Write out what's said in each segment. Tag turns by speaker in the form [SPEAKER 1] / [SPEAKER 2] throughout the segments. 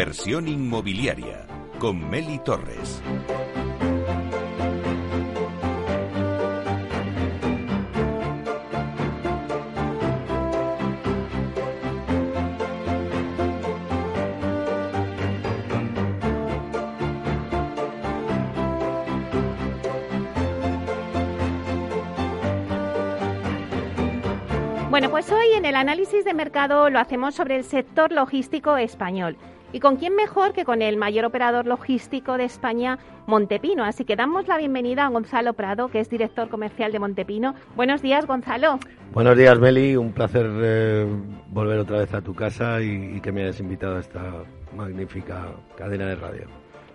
[SPEAKER 1] Inversión inmobiliaria con Meli Torres.
[SPEAKER 2] Bueno, pues hoy en el análisis de mercado lo hacemos sobre el sector logístico español. ¿Y con quién mejor que con el mayor operador logístico de España, Montepino? Así que damos la bienvenida a Gonzalo Prado, que es director comercial de Montepino. Buenos días, Gonzalo.
[SPEAKER 3] Buenos días, Meli. Un placer eh, volver otra vez a tu casa y, y que me hayas invitado a esta magnífica cadena de radio.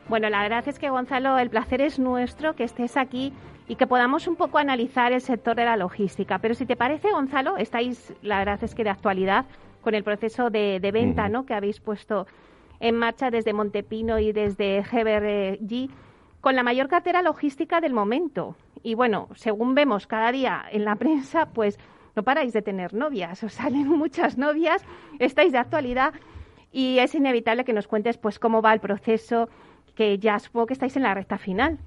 [SPEAKER 2] Bueno, la verdad es que, Gonzalo, el placer es nuestro que estés aquí y que podamos un poco analizar el sector de la logística. Pero si te parece, Gonzalo, estáis, la verdad es que de actualidad, con el proceso de, venta ¿no? que habéis puesto en marcha desde Montepino y desde GBRG, con la mayor cartera logística del momento. Y bueno, según vemos cada día en la prensa, pues no paráis de tener novias, os salen muchas novias, estáis de actualidad y es inevitable que nos cuentes pues cómo va el proceso, que ya supongo que estáis en la recta final.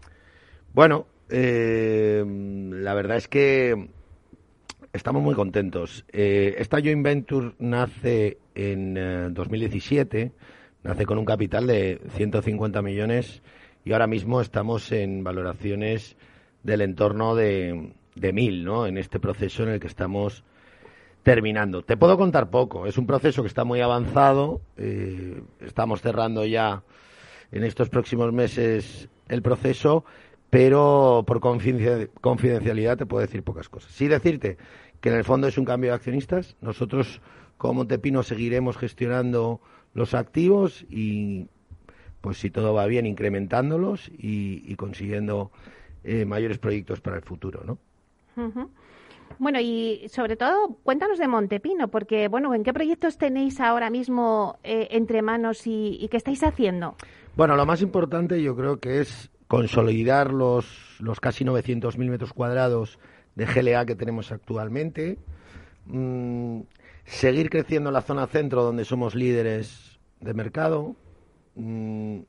[SPEAKER 3] Bueno, eh, la verdad es que estamos muy contentos. Eh, esta joint venture nace en 2017, eh, nace con un capital de 150 millones y ahora mismo estamos en valoraciones del entorno de, de mil, ¿no? En este proceso en el que estamos terminando. Te puedo contar poco. Es un proceso que está muy avanzado. estamos cerrando ya en estos próximos meses el proceso pero por confidencialidad te puedo decir pocas cosas. Sí decirte que en el fondo es un cambio de accionistas. Nosotros, como Montepino, seguiremos gestionando los activos y, pues si todo va bien, incrementándolos y, consiguiendo eh, mayores proyectos para el futuro, ¿no?
[SPEAKER 2] Bueno, y sobre todo, cuéntanos de Montepino, porque, bueno, ¿en qué proyectos tenéis ahora mismo eh, entre manos y, y qué estáis haciendo?
[SPEAKER 3] Bueno, lo más importante yo creo que es consolidar los, los casi 900.000 metros cuadrados de GLA que tenemos actualmente, mm, seguir creciendo en la zona centro donde somos líderes de mercado, mm,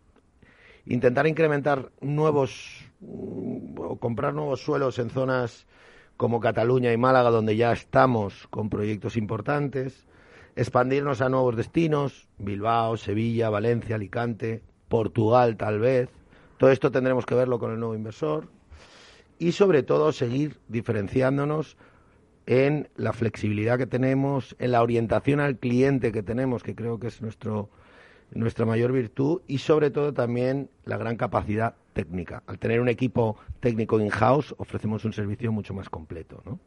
[SPEAKER 3] intentar incrementar nuevos mm, o comprar nuevos suelos en zonas como Cataluña y Málaga donde ya estamos con proyectos importantes, expandirnos a nuevos destinos, Bilbao, Sevilla, Valencia, Alicante, Portugal tal vez, todo esto tendremos que verlo con el nuevo inversor. Y sobre todo seguir diferenciándonos en la flexibilidad que tenemos, en la orientación al cliente que tenemos, que creo que es nuestro, nuestra mayor virtud, y sobre todo también la gran capacidad técnica. Al tener un equipo técnico in-house, ofrecemos un servicio mucho más completo. ¿no?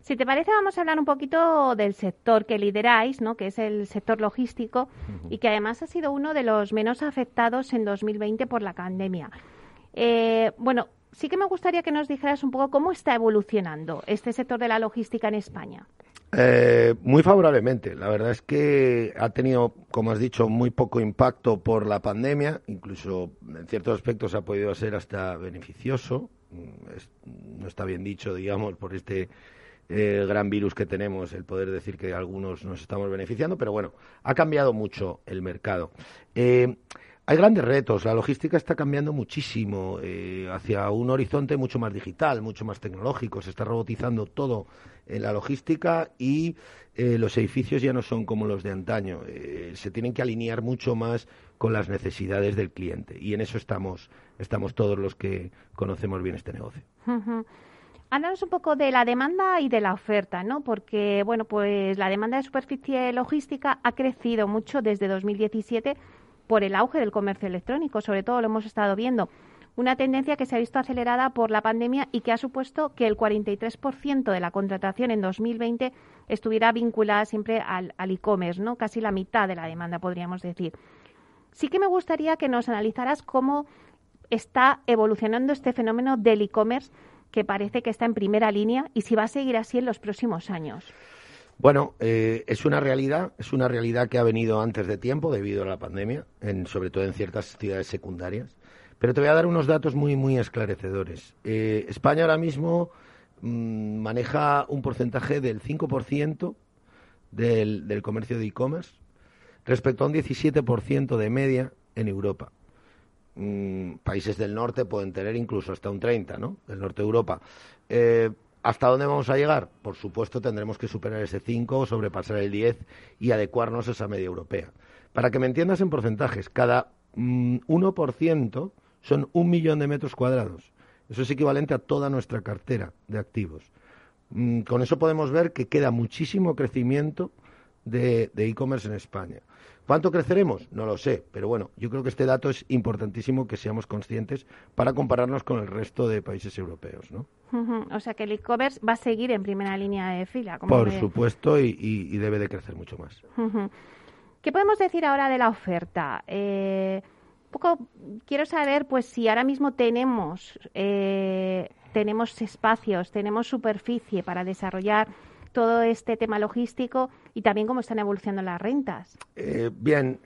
[SPEAKER 2] Si te parece, vamos a hablar un poquito del sector que lideráis, ¿no? que es el sector logístico y que además ha sido uno de los menos afectados en 2020 por la pandemia. Eh, bueno, sí que me gustaría que nos dijeras un poco cómo está evolucionando este sector de la logística en España.
[SPEAKER 3] Eh, muy favorablemente. La verdad es que ha tenido, como has dicho, muy poco impacto por la pandemia. Incluso en ciertos aspectos ha podido ser hasta beneficioso. Mm, no está bien dicho, digamos, por este el gran virus que tenemos, el poder decir que algunos nos estamos beneficiando, pero bueno, ha cambiado mucho el mercado. Eh, hay grandes retos, la logística está cambiando muchísimo eh, hacia un horizonte mucho más digital, mucho más tecnológico, se está robotizando todo en la logística y eh, los edificios ya no son como los de antaño, se tienen que alinear mucho más con las necesidades del cliente y en eso estamos, estamos todos los que conocemos bien este negocio.
[SPEAKER 2] Háblanos un poco de la demanda y de la oferta, ¿no? Porque, bueno, pues la demanda de superficie logística ha crecido mucho desde 2017 por el auge del comercio electrónico, sobre todo lo hemos estado viendo. Una tendencia que se ha visto acelerada por la pandemia y que ha supuesto que el 43% de la contratación en 2020 estuviera vinculada siempre al, e-commerce, ¿no? Casi la mitad de la demanda, podríamos decir. Sí que me gustaría que nos analizaras cómo está evolucionando este fenómeno del e-commerce que parece que está en primera línea y si va a seguir así en los próximos años.
[SPEAKER 3] Bueno, eh, es una realidad, es una realidad que ha venido antes de tiempo debido a la pandemia, en, sobre todo en ciertas ciudades secundarias. Pero te voy a dar unos datos muy, muy esclarecedores. Eh, España ahora mismo mm, maneja un porcentaje del 5% del, del comercio de e-commerce. respecto a un 17% de media en Europa. Mm, países del norte pueden tener incluso hasta un 30, ¿no? Del norte de Europa. Eh, ¿Hasta dónde vamos a llegar? Por supuesto, tendremos que superar ese 5, sobrepasar el 10 y adecuarnos a esa media europea. Para que me entiendas en porcentajes, cada 1% mm, son un millón de metros cuadrados. Eso es equivalente a toda nuestra cartera de activos. Mm, con eso podemos ver que queda muchísimo crecimiento de e-commerce en España. ¿Cuánto creceremos? No lo sé, pero bueno, yo creo que este dato es importantísimo que seamos conscientes para compararnos con el resto de países europeos, ¿no?
[SPEAKER 2] O sea que el e-commerce va a seguir en primera línea de fila.
[SPEAKER 3] Por supuesto, y, debe de crecer mucho más.
[SPEAKER 2] ¿Qué podemos decir ahora de la oferta? Eh, poco quiero saber, pues, si ahora mismo tenemos eh, tenemos espacios, tenemos superficie para desarrollar todo este tema logístico y también cómo están evolucionando las rentas.
[SPEAKER 3] Eh, bien,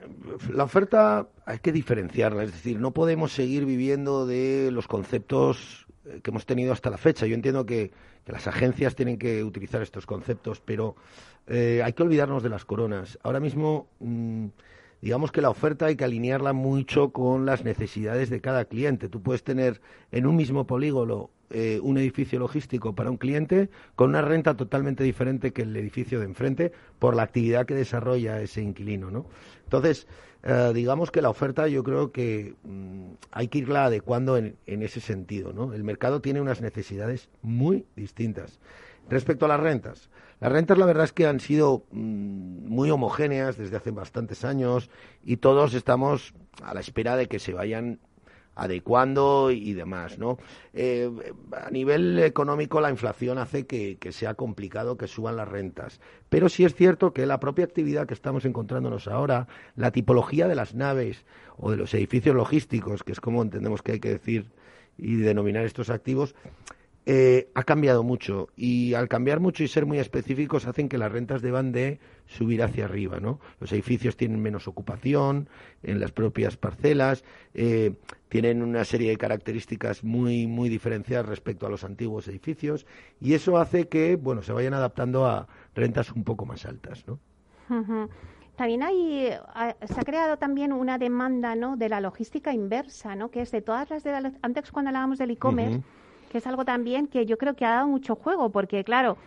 [SPEAKER 3] la oferta hay que diferenciarla, es decir, no podemos seguir viviendo de los conceptos eh, que hemos tenido hasta la fecha. Yo entiendo que, las agencias tienen que utilizar estos conceptos, pero eh, hay que olvidarnos de las coronas. Ahora mismo, mm, digamos que la oferta hay que alinearla mucho con las necesidades de cada cliente. Tú puedes tener en un mismo polígono eh, un edificio logístico para un cliente con una renta totalmente diferente que el edificio de enfrente por la actividad que desarrolla ese inquilino, ¿no? Entonces, eh, digamos que la oferta yo creo que mm, hay que irla adecuando en, ese sentido, ¿no? El mercado tiene unas necesidades muy distintas. Respecto a las rentas, las rentas la verdad es que han sido mm, muy homogéneas desde hace bastantes años y todos estamos a la espera de que se vayan adecuando y demás, ¿no? Eh, a nivel económico la inflación hace que, sea complicado que suban las rentas, pero sí es cierto que la propia actividad que estamos encontrándonos ahora, la tipología de las naves o de los edificios logísticos, que es como entendemos que hay que decir y denominar estos activos, eh, ha cambiado mucho y al cambiar mucho y ser muy específicos hacen que las rentas deban de subir hacia arriba, ¿no? Los edificios tienen menos ocupación en las propias parcelas, eh, tienen una serie de características muy muy diferenciadas respecto a los antiguos edificios y eso hace que, bueno, se vayan adaptando a rentas un poco más altas, ¿no?
[SPEAKER 2] También hay, se ha creado también una demanda, ¿no? De la logística inversa, ¿no? Que es de todas las de antes cuando hablábamos del e-commerce que es algo también que yo creo que ha dado mucho juego, porque claro,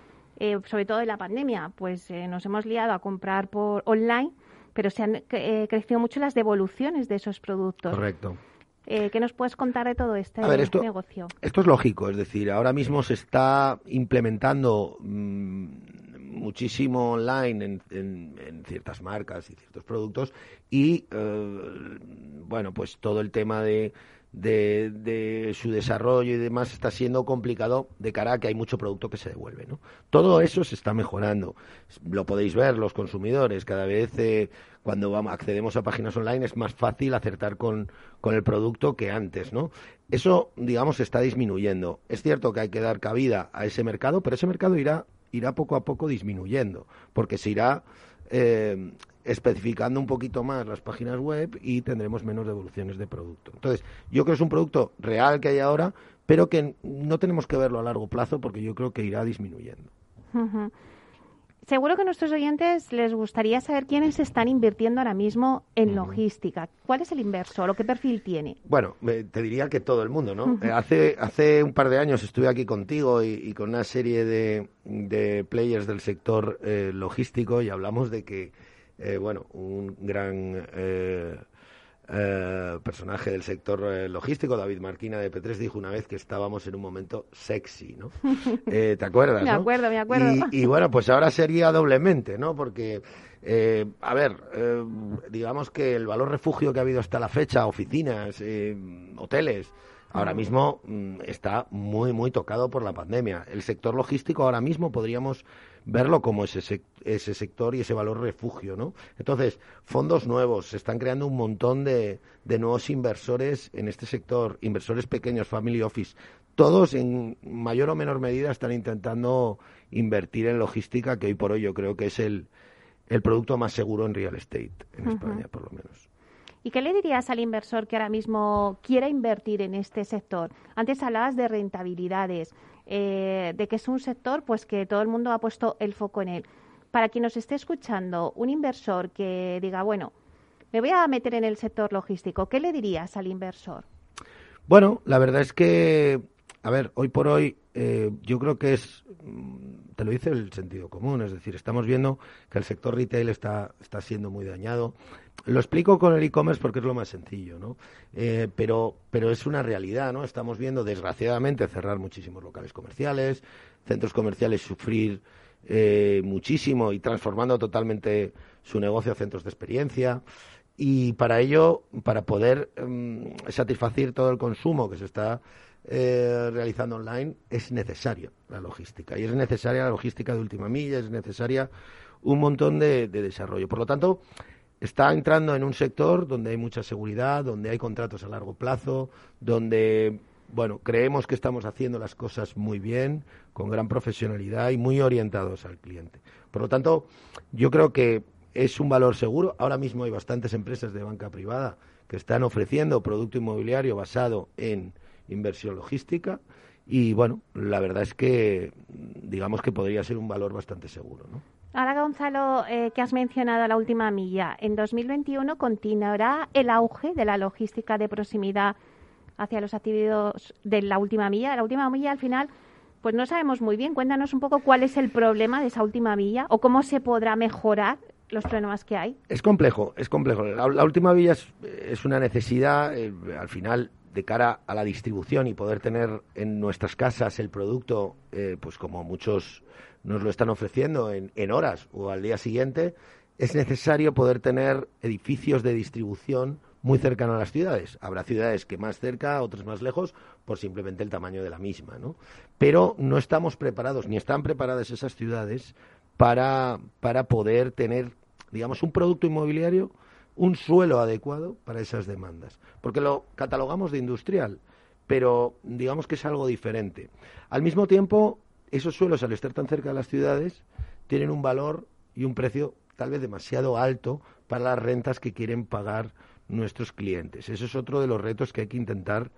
[SPEAKER 2] eh, sobre todo en la pandemia, pues eh, nos hemos liado a comprar por online, pero se han eh, crecido mucho las devoluciones de esos productos.
[SPEAKER 3] Correcto.
[SPEAKER 2] ¿Qué nos puedes contar de todo este negocio?
[SPEAKER 3] Esto es lógico, es decir, ahora mismo se está implementando mm, muchísimo online en, ciertas marcas y ciertos productos y, bueno, pues todo el tema de de, su desarrollo y demás está siendo complicado de cara a que hay mucho producto que se devuelve. ¿no? Todo eso se está mejorando. Lo podéis ver los consumidores. Cada vez eh, cuando vamos, accedemos a páginas online es más fácil acertar con, con el producto que antes. ¿no? Eso, digamos, está disminuyendo. Es cierto que hay que dar cabida a ese mercado, pero ese mercado irá, irá poco a poco disminuyendo, porque se irá eh, especificando un poquito más las páginas web y tendremos menos devoluciones de producto. Entonces, yo creo que es un producto real que hay ahora, pero que no tenemos que verlo a largo plazo porque yo creo que irá disminuyendo.
[SPEAKER 2] Seguro que a nuestros oyentes les gustaría saber quiénes están invirtiendo ahora mismo en logística. ¿Cuál es el inversor o qué perfil tiene?
[SPEAKER 3] Bueno, te diría que todo el mundo, ¿no? Eh, hace, hace un par de años estuve aquí contigo y, con una serie de, players del sector eh, logístico y hablamos de que eh, bueno, un gran eh, eh, personaje del sector logístico, David Marquina de P3, dijo una vez que estábamos en un momento sexy, ¿no? ¿Te acuerdas?
[SPEAKER 2] me acuerdo, me acuerdo.
[SPEAKER 3] Y, bueno, pues ahora sería doblemente, ¿no? Porque, a ver, digamos que el valor refugio que ha habido hasta la fecha, oficinas, hoteles, ahora mismo mm, está muy, muy tocado por la pandemia. El sector logístico ahora mismo podríamos verlo como ese, ese sector y ese valor refugio, ¿no? Entonces, fondos nuevos, se están creando un montón de, de nuevos inversores en este sector, inversores pequeños, family office, todos en mayor o menor medida están intentando invertir en logística, que hoy por hoy yo creo que es el, el producto más seguro en real estate en España, por lo menos.
[SPEAKER 2] ¿Y qué le dirías al inversor que ahora mismo quiera invertir en este sector? Antes hablabas de rentabilidades, eh, de que es un sector pues que todo el mundo ha puesto el foco en él. para quien nos esté escuchando, un inversor que diga, bueno, me voy a meter en el sector logístico, ¿qué le dirías al inversor?
[SPEAKER 3] Bueno, la verdad es que, a ver, hoy por hoy eh, yo creo que es, te lo dice el sentido común, es decir, estamos viendo que el sector retail está, está siendo muy dañado. Lo explico con el e-commerce porque es lo más sencillo, ¿no? Eh, pero, pero es una realidad, ¿no? Estamos viendo, desgraciadamente, cerrar muchísimos locales comerciales, centros comerciales sufrir eh, muchísimo y transformando totalmente su negocio a centros de experiencia. Y para ello, para poder mm, satisfacer todo el consumo que se está eh, realizando online, es necesaria la logística. Y es necesaria la logística de última milla, es necesaria un montón de, de desarrollo. Por lo tanto, está entrando en un sector donde hay mucha seguridad, donde hay contratos a largo plazo, donde bueno, creemos que estamos haciendo las cosas muy bien, con gran profesionalidad y muy orientados al cliente. Por lo tanto, yo creo que es un valor seguro. Ahora mismo hay bastantes empresas de banca privada que están ofreciendo producto inmobiliario basado en inversión logística y bueno, la verdad es que digamos que podría ser un valor bastante seguro, ¿no?
[SPEAKER 2] Ahora, Gonzalo, eh, que has mencionado la última milla, en 2021 continuará el auge de la logística de proximidad hacia los activos de la última milla. La última milla, al final, pues no sabemos muy bien. Cuéntanos un poco cuál es el problema de esa última milla o cómo se podrá mejorar los problemas que hay?
[SPEAKER 3] Es complejo, es complejo. La, última villa es, una necesidad, eh, al final, de cara a la distribución y poder tener en nuestras casas el producto, eh, pues como muchos nos lo están ofreciendo en, en horas o al día siguiente, es necesario poder tener edificios de distribución muy cercanos a las ciudades. Habrá ciudades que más cerca, otras más lejos, por simplemente el tamaño de la misma, ¿no? Pero no estamos preparados, ni están preparadas esas ciudades para, para poder tener, digamos, un producto inmobiliario, un suelo adecuado para esas demandas. Porque lo catalogamos de industrial, pero digamos que es algo diferente. Al mismo tiempo, esos suelos, al estar tan cerca de las ciudades, tienen un valor y un precio tal vez demasiado alto para las rentas que quieren pagar nuestros clientes. Eso es otro de los retos que hay que intentar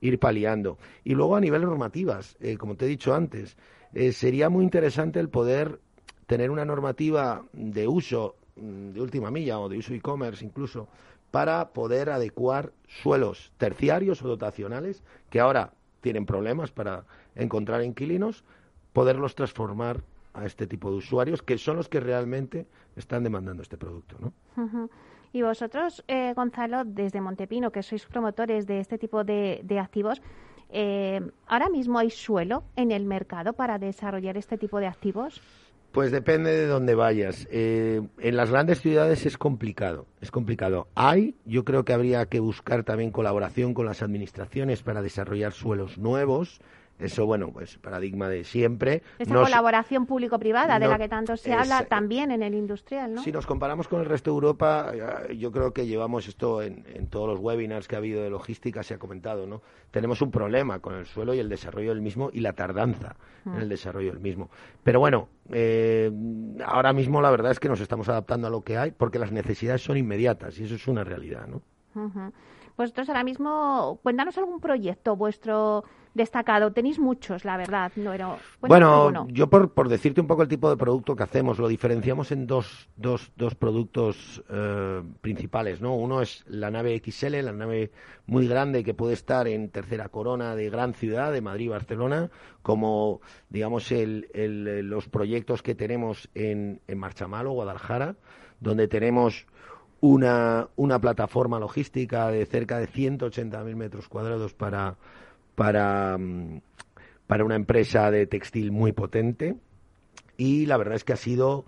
[SPEAKER 3] ir paliando. Y luego a nivel normativas, eh, como te he dicho antes, eh, sería muy interesante el poder tener una normativa de uso de última milla o de uso e-commerce incluso para poder adecuar suelos terciarios o dotacionales que ahora tienen problemas para encontrar inquilinos, poderlos transformar a este tipo de usuarios que son los que realmente están demandando este producto, ¿no?
[SPEAKER 2] Y vosotros, eh, Gonzalo, desde Montepino, que sois promotores de este tipo de, de activos, eh, ¿ahora mismo hay suelo en el mercado para desarrollar este tipo de activos?
[SPEAKER 3] Pues depende de dónde vayas. Eh, en las grandes ciudades es complicado, es complicado. Hay, yo creo que habría que buscar también colaboración con las administraciones para desarrollar suelos nuevos. Eso, bueno, pues paradigma de siempre.
[SPEAKER 2] Esa colaboración público-privada de la que tanto se habla también en el industrial, ¿no?
[SPEAKER 3] Si nos comparamos con el resto de Europa, yo creo que llevamos esto en, todos los webinars que ha habido de logística, se ha comentado, ¿no? Tenemos un problema con el suelo y el desarrollo del mismo y la tardanza en el mm. desarrollo del mismo. Pero bueno, eh, ahora mismo la verdad es que nos estamos adaptando a lo que hay porque las necesidades son inmediatas y eso es una realidad, ¿no?
[SPEAKER 2] Vosotros ahora mismo, cuéntanos algún proyecto vuestro destacado. Tenéis muchos, la verdad. No, pero,
[SPEAKER 3] bueno, yo por, por decirte un poco el tipo de producto que hacemos, lo diferenciamos en dos, dos, dos productos eh, principales. ¿no? Uno es la nave XL, la nave muy grande que puede estar en tercera corona de gran ciudad, de Madrid, Barcelona, como digamos el, el, los proyectos que tenemos en, en Marchamalo, Guadalajara, donde tenemos una, una plataforma logística de cerca de 180.000 metros cuadrados para para, mm, para una empresa de textil muy potente y la verdad es que ha sido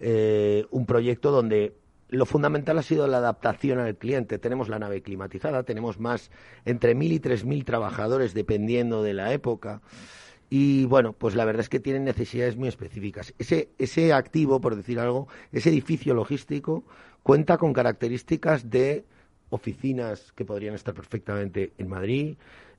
[SPEAKER 3] eh, un proyecto donde lo fundamental ha sido la adaptación al cliente. Tenemos la nave climatizada, tenemos más entre mil y tres mil trabajadores dependiendo de la época. Y bueno, pues la verdad es que tienen necesidades muy específicas. Ese, ese activo, por decir algo, ese edificio logístico cuenta con características de oficinas que podrían estar perfectamente en Madrid,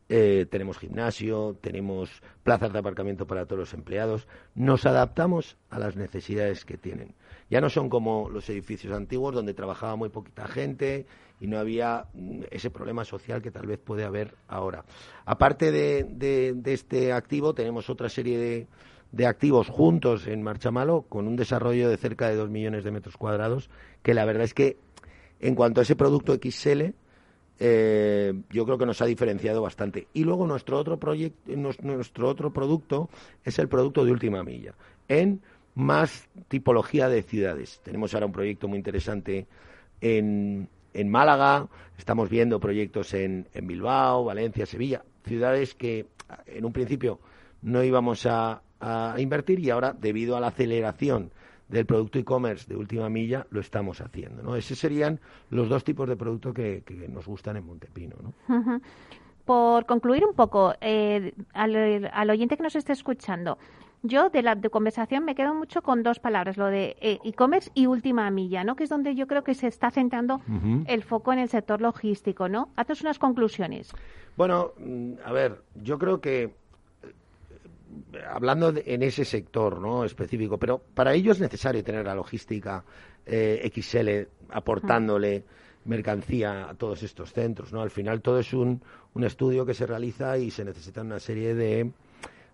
[SPEAKER 3] eh, tenemos gimnasio, tenemos plazas de aparcamiento para todos los empleados. Nos adaptamos a las necesidades que tienen. Ya no son como los edificios antiguos donde trabajaba muy poquita gente y no había mm, ese problema social que tal vez puede haber ahora. Aparte de, de, este activo, tenemos otra serie de, de activos juntos en Marchamalo con un desarrollo de cerca de dos millones de metros cuadrados, que la verdad es que en cuanto a ese producto XL, eh, yo creo que nos ha diferenciado bastante. Y luego nuestro otro, proyecto, nuestro otro producto es el producto de última milla, en más tipología de ciudades. Tenemos ahora un proyecto muy interesante en, en Málaga, estamos viendo proyectos en, en Bilbao, Valencia, Sevilla, ciudades que en un principio no íbamos a, a invertir y ahora, debido a la aceleración del producto e-commerce de última milla, lo estamos haciendo. ¿no? Esos serían los dos tipos de producto que, nos gustan en Montepino. ¿no?
[SPEAKER 2] Por concluir un poco, eh, al, oyente que nos esté escuchando, yo de la de conversación me quedo mucho con dos palabras, lo de eh, e-commerce y última milla, ¿no? Que es donde yo creo que se está centrando el foco en el sector logístico, ¿no? Haces unas conclusiones.
[SPEAKER 3] Bueno, mm, a ver, yo creo que hablando en ese sector ¿no? específico, pero para ello es necesario tener la logística eh, XL aportándole mercancía a todos estos centros. ¿no? Al final todo es un, un estudio que se realiza y se necesita una serie de,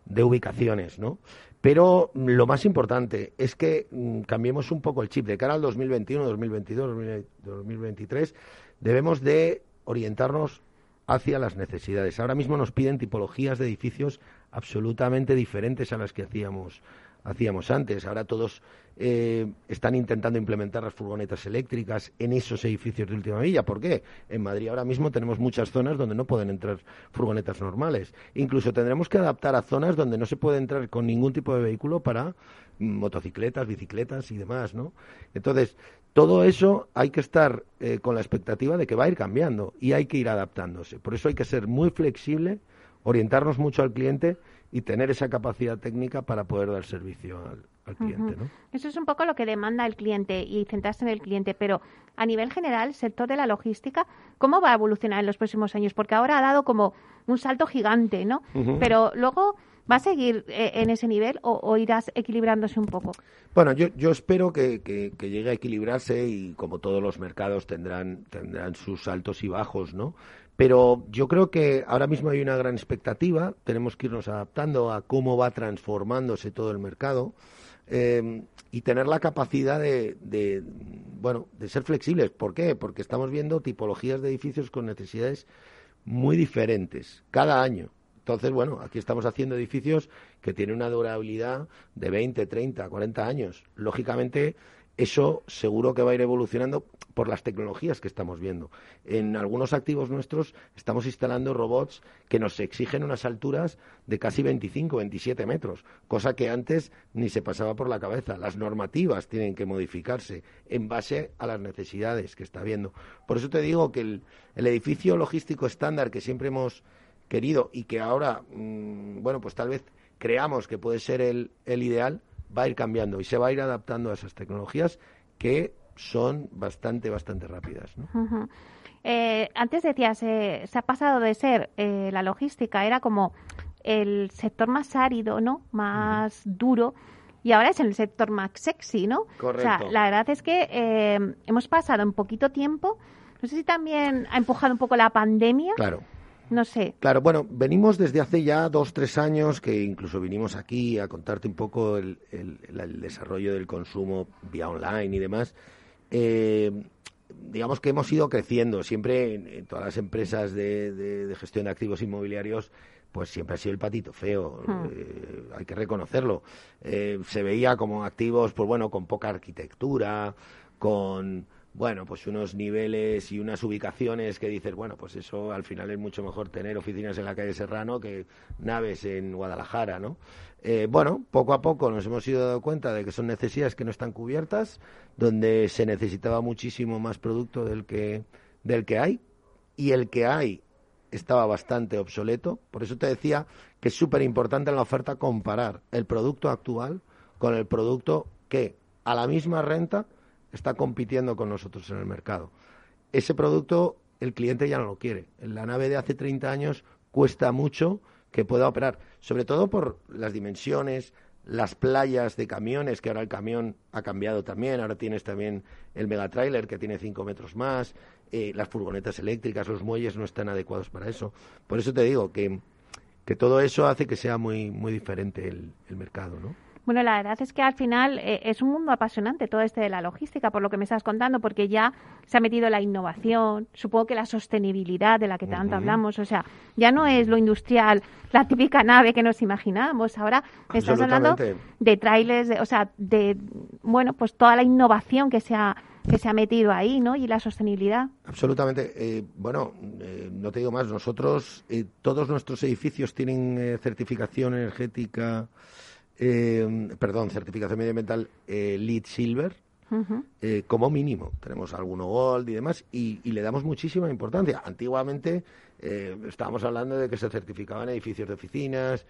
[SPEAKER 3] de ubicaciones. ¿no? Pero lo más importante es que mm, cambiemos un poco el chip. De cara al 2021, 2022, 2023, debemos de orientarnos hacia las necesidades. Ahora mismo nos piden tipologías de edificios absolutamente diferentes a las que hacíamos hacíamos antes. Ahora todos eh, están intentando implementar las furgonetas eléctricas en esos edificios de última milla. ¿Por qué? En Madrid ahora mismo tenemos muchas zonas donde no pueden entrar furgonetas normales. Incluso tendremos que adaptar a zonas donde no se puede entrar con ningún tipo de vehículo para motocicletas, bicicletas y demás, ¿no? Entonces, todo eso hay que estar eh, con la expectativa de que va a ir cambiando y hay que ir adaptándose. Por eso hay que ser muy flexible, orientarnos mucho al cliente y tener esa capacidad técnica para poder dar servicio al, cliente. ¿no?
[SPEAKER 2] Eso es un poco lo que demanda el cliente y centrarse en el cliente, pero a nivel general, el sector de la logística, ¿cómo va a evolucionar en los próximos años? Porque ahora ha dado como un salto gigante, ¿no? Pero luego ¿Va a seguir eh, en ese nivel o, irás equilibrándose un poco?
[SPEAKER 3] Bueno, yo, yo espero que, llegue a equilibrarse y como todos los mercados tendrán, tendrán sus altos y bajos, ¿no? Pero yo creo que ahora mismo hay una gran expectativa, tenemos que irnos adaptando a cómo va transformándose todo el mercado eh, y tener la capacidad de, de, bueno, de ser flexibles. ¿Por qué? Porque estamos viendo tipologías de edificios con necesidades muy diferentes cada año. Entonces, bueno, aquí estamos haciendo edificios que tienen una durabilidad de 20, 30, 40 años. Lógicamente, eso seguro que va a ir evolucionando por las tecnologías que estamos viendo. En algunos activos nuestros estamos instalando robots que nos exigen unas alturas de casi 25, 27 metros, cosa que antes ni se pasaba por la cabeza. Las normativas tienen que modificarse en base a las necesidades que está viendo. Por eso te digo que el, el edificio logístico estándar que siempre hemos querido y que ahora, mm, bueno, pues tal vez creamos que puede ser el, el ideal, va a ir cambiando y se va a ir adaptando a esas tecnologías que son bastante, bastante rápidas.
[SPEAKER 2] Eh, antes decías, eh, se ha pasado de ser eh, la logística, era como el sector más árido, ¿no? Más duro. Y ahora es el sector más sexy, ¿no?
[SPEAKER 3] Correcto.
[SPEAKER 2] O sea, la verdad es que hemos pasado en poquito tiempo. No sé si también ha empujado un poco la pandemia.
[SPEAKER 3] Claro
[SPEAKER 2] no sé.
[SPEAKER 3] Claro, bueno, venimos desde hace ya dos, tres años que incluso vinimos aquí a contarte un poco el, desarrollo del consumo vía online y demás. Eh, digamos que hemos ido creciendo. Siempre en, todas las empresas de, gestión de activos inmobiliarios, pues siempre ha sido el patito feo. Hmm. Eh, hay que reconocerlo. Eh, se veía como activos, pues bueno, con poca arquitectura, con bueno, pues unos niveles y unas ubicaciones que dices, bueno, pues eso al final es mucho mejor tener oficinas en la calle Serrano que naves en Guadalajara, ¿no? Eh, bueno, poco a poco nos hemos ido dando cuenta de que son necesidades que no están cubiertas, donde se necesitaba muchísimo más producto del que, del que hay, y el que hay estaba bastante obsoleto. Por eso te decía que es súper importante en la oferta comparar el producto actual con el producto que a la misma renta está compitiendo con nosotros en el mercado. Ese producto el cliente ya no lo quiere. La nave de hace 30 años cuesta mucho que pueda operar, sobre todo por las dimensiones, las playas de camiones, que ahora el camión ha cambiado también, ahora tienes también el megatrailer que tiene 5 metros más, eh, las furgonetas eléctricas, los muelles no están adecuados para eso. Por eso te digo que que todo eso hace que sea muy, muy diferente el, el mercado, ¿no?
[SPEAKER 2] Bueno, la verdad es que al final eh, es un mundo apasionante todo este de la logística, por lo que me estás contando, porque ya se ha metido la innovación, supongo que la sostenibilidad de la que tanto hablamos, o sea, ya no es lo industrial, la típica nave que nos imaginamos, ahora me estás hablando de trailers, o sea, de, bueno, pues toda la innovación que se ha que se ha metido ahí, ¿no? Y la sostenibilidad.
[SPEAKER 3] Absolutamente. Eh, bueno, eh, no te digo más. Nosotros, todos nuestros edificios tienen certificación energética eh, perdón, certificación medioambiental eh, LEED Silver, eh, como mínimo. Tenemos alguno Gold y demás, y, le damos muchísima importancia. Antiguamente eh, estábamos hablando de que se certificaban edificios de oficinas,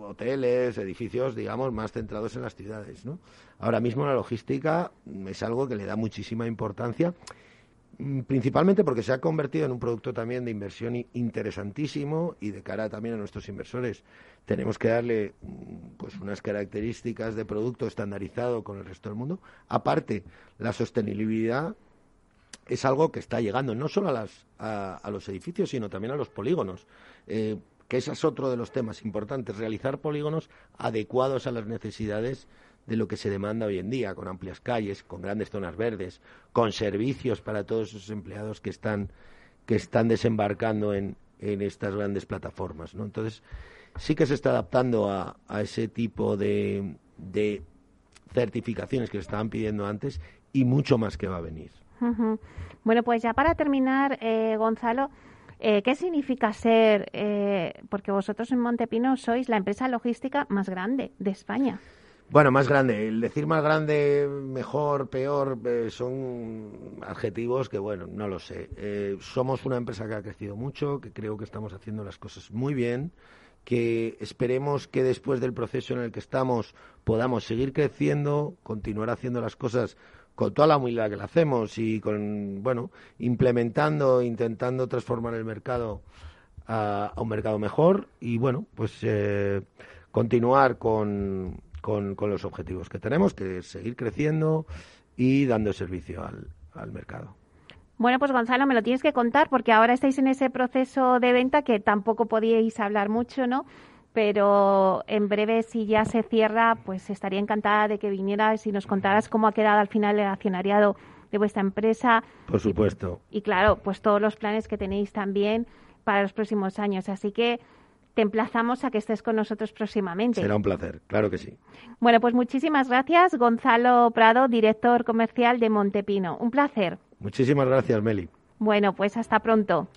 [SPEAKER 3] hoteles, edificios, digamos, más centrados en las ciudades. ¿no? Ahora mismo la logística es algo que le da muchísima importancia principalmente porque se ha convertido en un producto también de inversión interesantísimo y de cara también a nuestros inversores tenemos que darle mm, pues unas características de producto estandarizado con el resto del mundo. Aparte, la sostenibilidad es algo que está llegando no solo a, las, a, los edificios, sino también a los polígonos. Eh, que ese es otro de los temas importantes, realizar polígonos adecuados a las necesidades de lo que se demanda hoy en día, con amplias calles, con grandes zonas verdes, con servicios para todos esos empleados que están, que están desembarcando en, en estas grandes plataformas. ¿no? Entonces, sí que se está adaptando a, a ese tipo de, de certificaciones que se estaban pidiendo antes y mucho más que va a venir.
[SPEAKER 2] Bueno, pues ya para terminar, eh, Gonzalo, eh, ¿qué significa ser, eh, porque vosotros en Montepino sois la empresa logística más grande de España?
[SPEAKER 3] Bueno, más grande. El decir más grande, mejor, peor, eh, son adjetivos que, bueno, no lo sé. Eh, somos una empresa que ha crecido mucho, que creo que estamos haciendo las cosas muy bien, que esperemos que después del proceso en el que estamos podamos seguir creciendo, continuar haciendo las cosas con toda la humildad que la hacemos y con, bueno, implementando, intentando transformar el mercado a, un mercado mejor y, bueno, pues eh, continuar con con, con los objetivos que tenemos, que es seguir creciendo y dando servicio al, al mercado.
[SPEAKER 2] Bueno, pues Gonzalo, me lo tienes que contar porque ahora estáis en ese proceso de venta que tampoco podíais hablar mucho, ¿no? Pero en breve, si ya se cierra, pues estaría encantada de que vinieras y nos contaras cómo ha quedado al final el accionariado de vuestra empresa.
[SPEAKER 3] Por supuesto.
[SPEAKER 2] Y, y claro, pues todos los planes que tenéis también para los próximos años. Así que te emplazamos a que estés con nosotros próximamente.
[SPEAKER 3] Será un placer, claro que sí.
[SPEAKER 2] Bueno, pues muchísimas gracias, Gonzalo Prado, director comercial de Montepino. Un placer.
[SPEAKER 3] Muchísimas gracias, Meli.
[SPEAKER 2] Bueno, pues hasta pronto.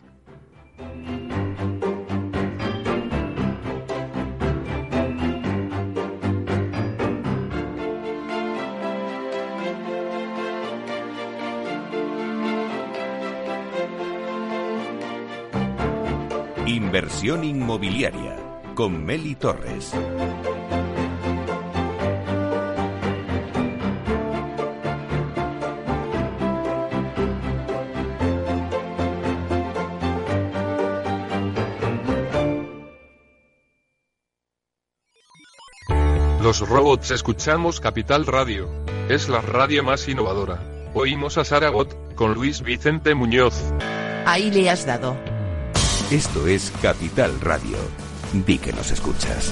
[SPEAKER 1] Inversión inmobiliaria con Meli Torres.
[SPEAKER 4] Los robots escuchamos Capital Radio. Es la radio más innovadora. Oímos a Saragot, con Luis Vicente Muñoz.
[SPEAKER 5] Ahí le has dado.
[SPEAKER 1] Esto es Capital Radio. Di que nos escuchas.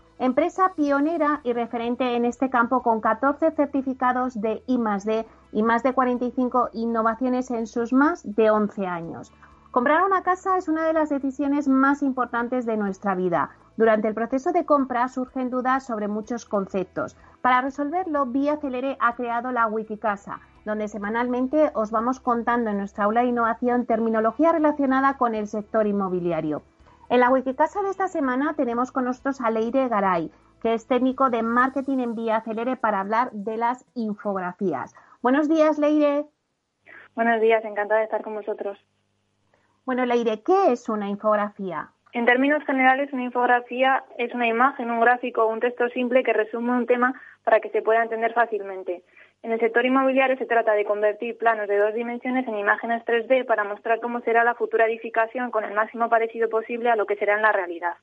[SPEAKER 6] empresa pionera y referente en este campo con 14 certificados de I+D y más de 45 innovaciones en sus más de 11 años. Comprar una casa es una de las decisiones más importantes de nuestra vida. Durante el proceso de compra surgen dudas sobre muchos conceptos. Para resolverlo, Vía Celere ha creado la Wikicasa, donde semanalmente os vamos contando en nuestra aula de innovación terminología relacionada con el sector inmobiliario. En la Wikicasa de esta semana tenemos con nosotros a Leire Garay, que es técnico de marketing en Vía Celere para hablar de las infografías. Buenos días, Leire.
[SPEAKER 7] Buenos días, encantada de estar con vosotros.
[SPEAKER 6] Bueno, Leire, ¿qué es una infografía?
[SPEAKER 7] En términos generales, una infografía es una imagen, un gráfico o un texto simple que resume un tema para que se pueda entender fácilmente. En el sector inmobiliario se trata de convertir planos de dos dimensiones en imágenes 3D para mostrar cómo será la futura edificación con el máximo parecido posible a lo que será en la realidad.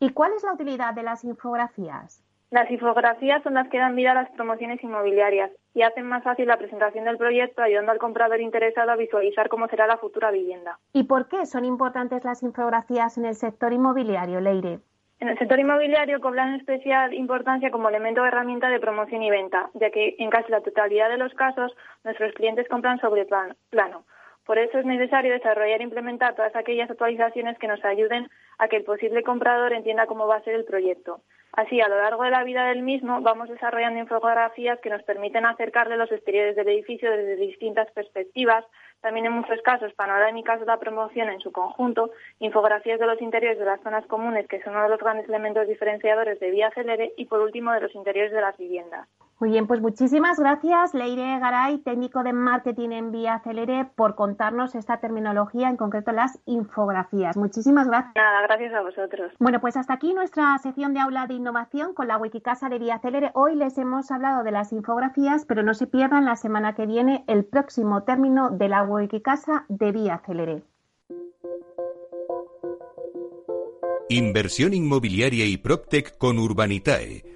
[SPEAKER 6] ¿Y cuál es la utilidad de las infografías?
[SPEAKER 7] Las infografías son las que dan vida a las promociones inmobiliarias y hacen más fácil la presentación del proyecto, ayudando al comprador interesado a visualizar cómo será la futura vivienda.
[SPEAKER 6] ¿Y por qué son importantes las infografías en el sector inmobiliario, Leire?
[SPEAKER 7] En el sector inmobiliario cobran especial importancia como elemento de herramienta de promoción y venta, ya que en casi la totalidad de los casos nuestros clientes compran sobre plano. Por eso es necesario desarrollar e implementar todas aquellas actualizaciones que nos ayuden a que el posible comprador entienda cómo va a ser el proyecto. Así, a lo largo de la vida del mismo, vamos desarrollando infografías que nos permiten acercarle los exteriores del edificio desde distintas perspectivas, también en muchos casos panorámicas de la promoción en su conjunto, infografías de los interiores de las zonas comunes, que son uno de los grandes elementos diferenciadores de Vía Celere, y por último de los interiores de las viviendas.
[SPEAKER 6] Muy bien, pues muchísimas gracias, Leire Garay, técnico de marketing en Vía Celere, por contarnos esta terminología, en concreto las infografías. Muchísimas gracias.
[SPEAKER 7] Nada, gracias a vosotros.
[SPEAKER 6] Bueno, pues hasta aquí nuestra sección de aula de innovación con la Wikicasa de Vía Celere. Hoy les hemos hablado de las infografías, pero no se pierdan la semana que viene el próximo término de la Wikicasa de Vía Celere.
[SPEAKER 1] Inversión inmobiliaria y PropTech con Urbanitae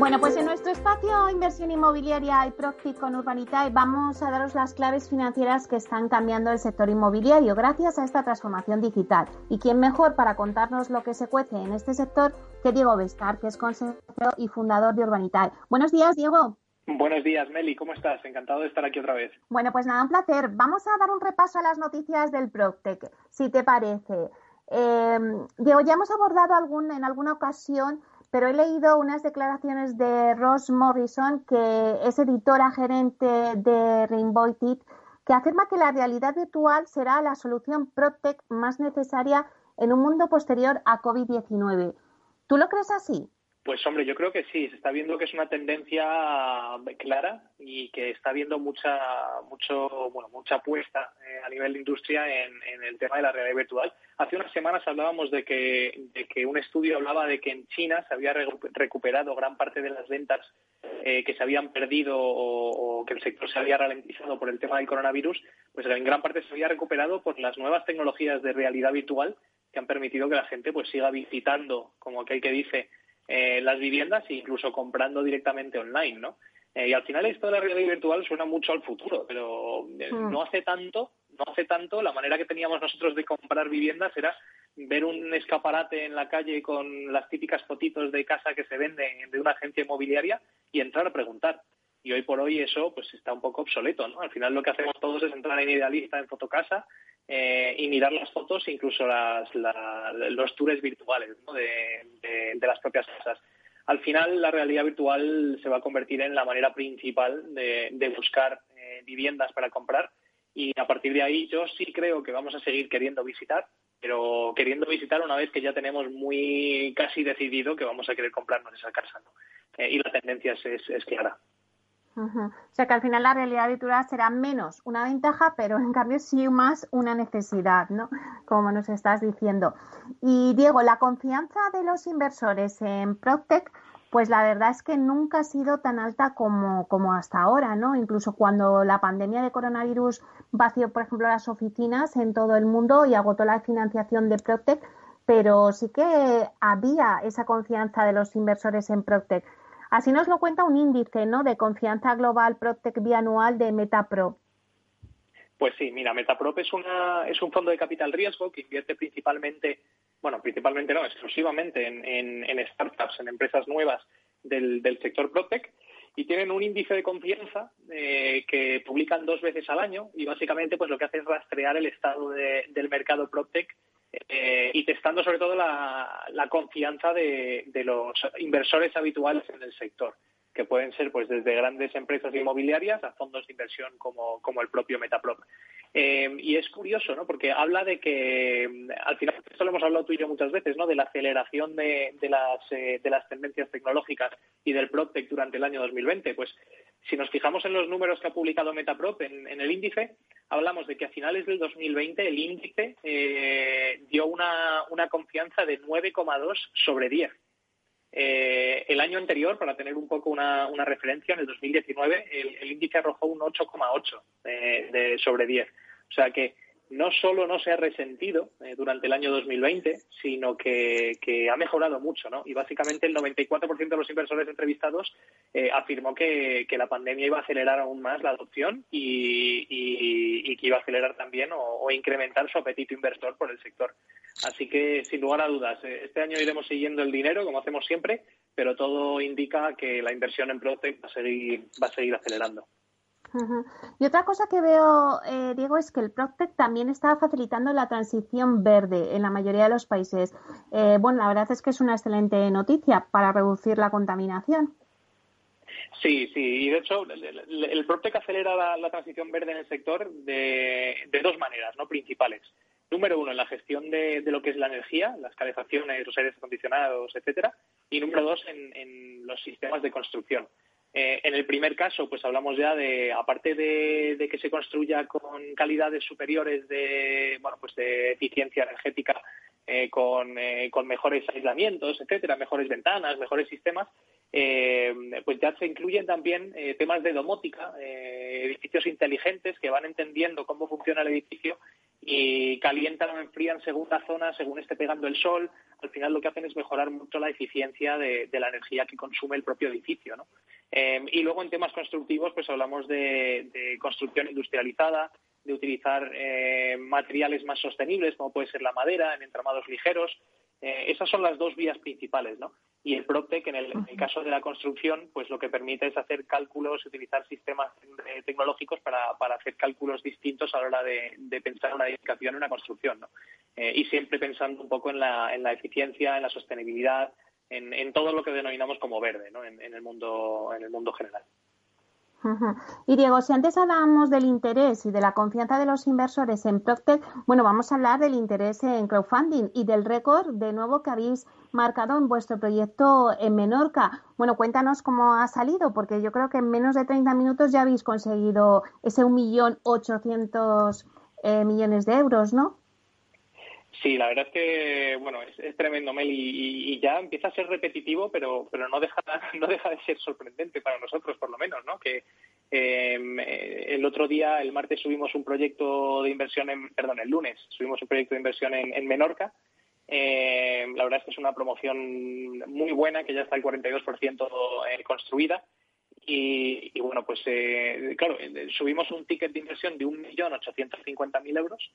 [SPEAKER 6] Bueno, pues en nuestro espacio Inversión Inmobiliaria y Proxy con Urbanitae vamos a daros las claves financieras que están cambiando el sector inmobiliario gracias a esta transformación digital. ¿Y quién mejor para contarnos lo que se cuece en este sector que Diego Bestar, que es consejero y fundador de Urbanitae? Buenos días, Diego.
[SPEAKER 8] Buenos días, Meli, ¿cómo estás? Encantado de estar aquí otra vez.
[SPEAKER 6] Bueno, pues nada, un placer. Vamos a dar un repaso a las noticias del Proctec, si te parece. Eh, Diego, ya hemos abordado algún, en alguna ocasión pero he leído unas declaraciones de Ross Morrison, que es editora gerente de Rainbow que afirma que la realidad virtual será la solución PropTech más necesaria en un mundo posterior a COVID-19. ¿Tú lo crees así?
[SPEAKER 8] Pues hombre, yo creo que sí, se está viendo que es una tendencia clara y que está habiendo mucha, mucho, bueno, mucha apuesta eh, a nivel de industria en, el tema de la realidad virtual. Hace unas semanas hablábamos de que, de que un estudio hablaba de que en China se había recuperado gran parte de las ventas eh, que se habían perdido o, que el sector se había ralentizado por el tema del coronavirus, pues en gran parte se había recuperado por las nuevas tecnologías de realidad virtual que han permitido que la gente pues siga visitando, como aquel que dice, eh, las viviendas e incluso comprando directamente online, ¿no? Eh, y al final esto de la realidad virtual suena mucho al futuro, pero eh, hmm. no hace tanto, no hace tanto, la manera que teníamos nosotros de comprar viviendas era ver un escaparate en la calle con las típicas fotitos de casa que se venden de una agencia inmobiliaria y entrar a preguntar. Y hoy por hoy eso pues está un poco obsoleto, ¿no? Al final lo que hacemos todos es entrar en Idealista, en Fotocasa, eh, y mirar las fotos incluso los tours virtuales de, las propias casas. Al final, la realidad virtual se va a convertir en la manera principal de, buscar eh, viviendas para comprar y a partir de ahí yo sí creo que vamos a seguir queriendo visitar, pero queriendo visitar una vez que ya tenemos muy casi decidido que vamos a querer comprarnos esa casa. Eh, y la tendencia es, clara.
[SPEAKER 6] O sea que al final la realidad virtual será menos una ventaja, pero en cambio sí más una necesidad, ¿no? Como nos estás diciendo. Y Diego, la confianza de los inversores en Proctec pues la verdad es que nunca ha sido tan alta como, como hasta ahora, ¿no? Incluso cuando la pandemia de coronavirus vació, por ejemplo, las oficinas en todo el mundo y agotó la financiación de Proctec, pero sí que había esa confianza de los inversores en Proctec. Así nos lo cuenta un índice, ¿no? De confianza global Proctec bianual de Metapro.
[SPEAKER 8] Pues sí, mira, Metaprop es, una, es un fondo de capital riesgo que invierte principalmente bueno, principalmente no, exclusivamente en, startups, en empresas nuevas del, sector PropTech y tienen un índice de confianza eh, que publican dos veces al año y básicamente pues lo que hace es rastrear el estado del mercado PropTech eh, y testando sobre todo la, confianza de, los inversores habituales en el sector que pueden ser pues desde grandes empresas inmobiliarias a fondos de inversión como, como el propio Metaprop. Eh, y es curioso, ¿no? Porque habla de que, mm, al final, esto lo hemos hablado tú y yo muchas veces, ¿no? De la aceleración de, de, las, eh, de las tendencias tecnológicas y del PropTech durante el año 2020. Pues si nos fijamos en los números que ha publicado Metaprop en, en el índice, hablamos de que a finales del 2020 el índice eh, dio una, una confianza de 9,2 sobre 10. Eh, el año anterior, para tener un poco una, referencia, en el 2019 el, índice arrojó un 8,8 eh, sobre 10. O sea que no solo no se ha resentido eh, durante el año 2020, sino que, ha mejorado mucho, ¿no? Y básicamente el 94% de los inversores entrevistados eh, afirmó que, la pandemia iba a acelerar aún más la adopción y, que iba a acelerar también o, incrementar su apetito inversor por el sector. Así que, sin lugar a dudas, eh, este año iremos siguiendo el dinero, como hacemos siempre, pero todo indica que la inversión en Protec va a seguir, va a seguir acelerando.
[SPEAKER 6] Y otra cosa que veo, eh, Diego, es que el Proctec también está facilitando la transición verde en la mayoría de los países. Eh, bueno, la verdad es que es una excelente noticia para reducir la contaminación.
[SPEAKER 8] Sí, sí, y de hecho el, el Proctec acelera la, transición verde en el sector de, dos maneras no principales. Número uno, en la gestión de, lo que es la energía, las calefacciones, los aires acondicionados, etcétera. Y número dos, en los sistemas de construcción. Eh, en el primer caso, pues hablamos ya de, aparte de, que se construya con calidades superiores de, bueno, pues de eficiencia energética, eh, con, eh, con, mejores aislamientos, etcétera, mejores ventanas, mejores sistemas, pues ya se incluyen también temas de domótica, edificios inteligentes que van entendiendo cómo funciona el edificio y calientan o enfrían según la zona, según esté pegando el sol. Al final lo que hacen es mejorar mucho la eficiencia de, la energía que consume el propio edificio. ¿no? Em, y luego en temas constructivos, pues hablamos de, construcción industrializada, de utilizar eh, materiales más sostenibles, como puede ser la madera, en entramados ligeros. Eh, esas son las dos vías principales, ¿no? y el PropTech, en el, caso de la construcción, pues lo que permite es hacer cálculos, utilizar sistemas tecnológicos para, para hacer cálculos distintos a la hora de, pensar una edificación, una construcción, ¿no? Eh, y siempre pensando un poco en la, en la eficiencia, en la sostenibilidad, en, en todo lo que denominamos como verde, ¿no? en, en el mundo en el mundo general.
[SPEAKER 6] Y Diego, si antes hablábamos del interés y de la confianza de los inversores en Procter, bueno, vamos a hablar del interés en crowdfunding y del récord de nuevo que habéis marcado en vuestro proyecto en Menorca. Bueno, cuéntanos cómo ha salido, porque yo creo que en menos de 30 minutos ya habéis conseguido ese 1.800.000 eh, millones de euros, ¿no?
[SPEAKER 8] Sí, la verdad es que bueno es, tremendo Mel y, ya empieza a ser repetitivo, pero pero no deja no deja de ser sorprendente para nosotros por lo menos, ¿no? Que em, eh, el otro día, el martes subimos un proyecto de inversión en, perdón, el lunes subimos un proyecto de inversión en, Menorca. Em, la verdad es que es una promoción muy buena que ya está el 42% eh, construida. Y, y, bueno, pues eh, claro, subimos un ticket de inversión de 1.850.000 euros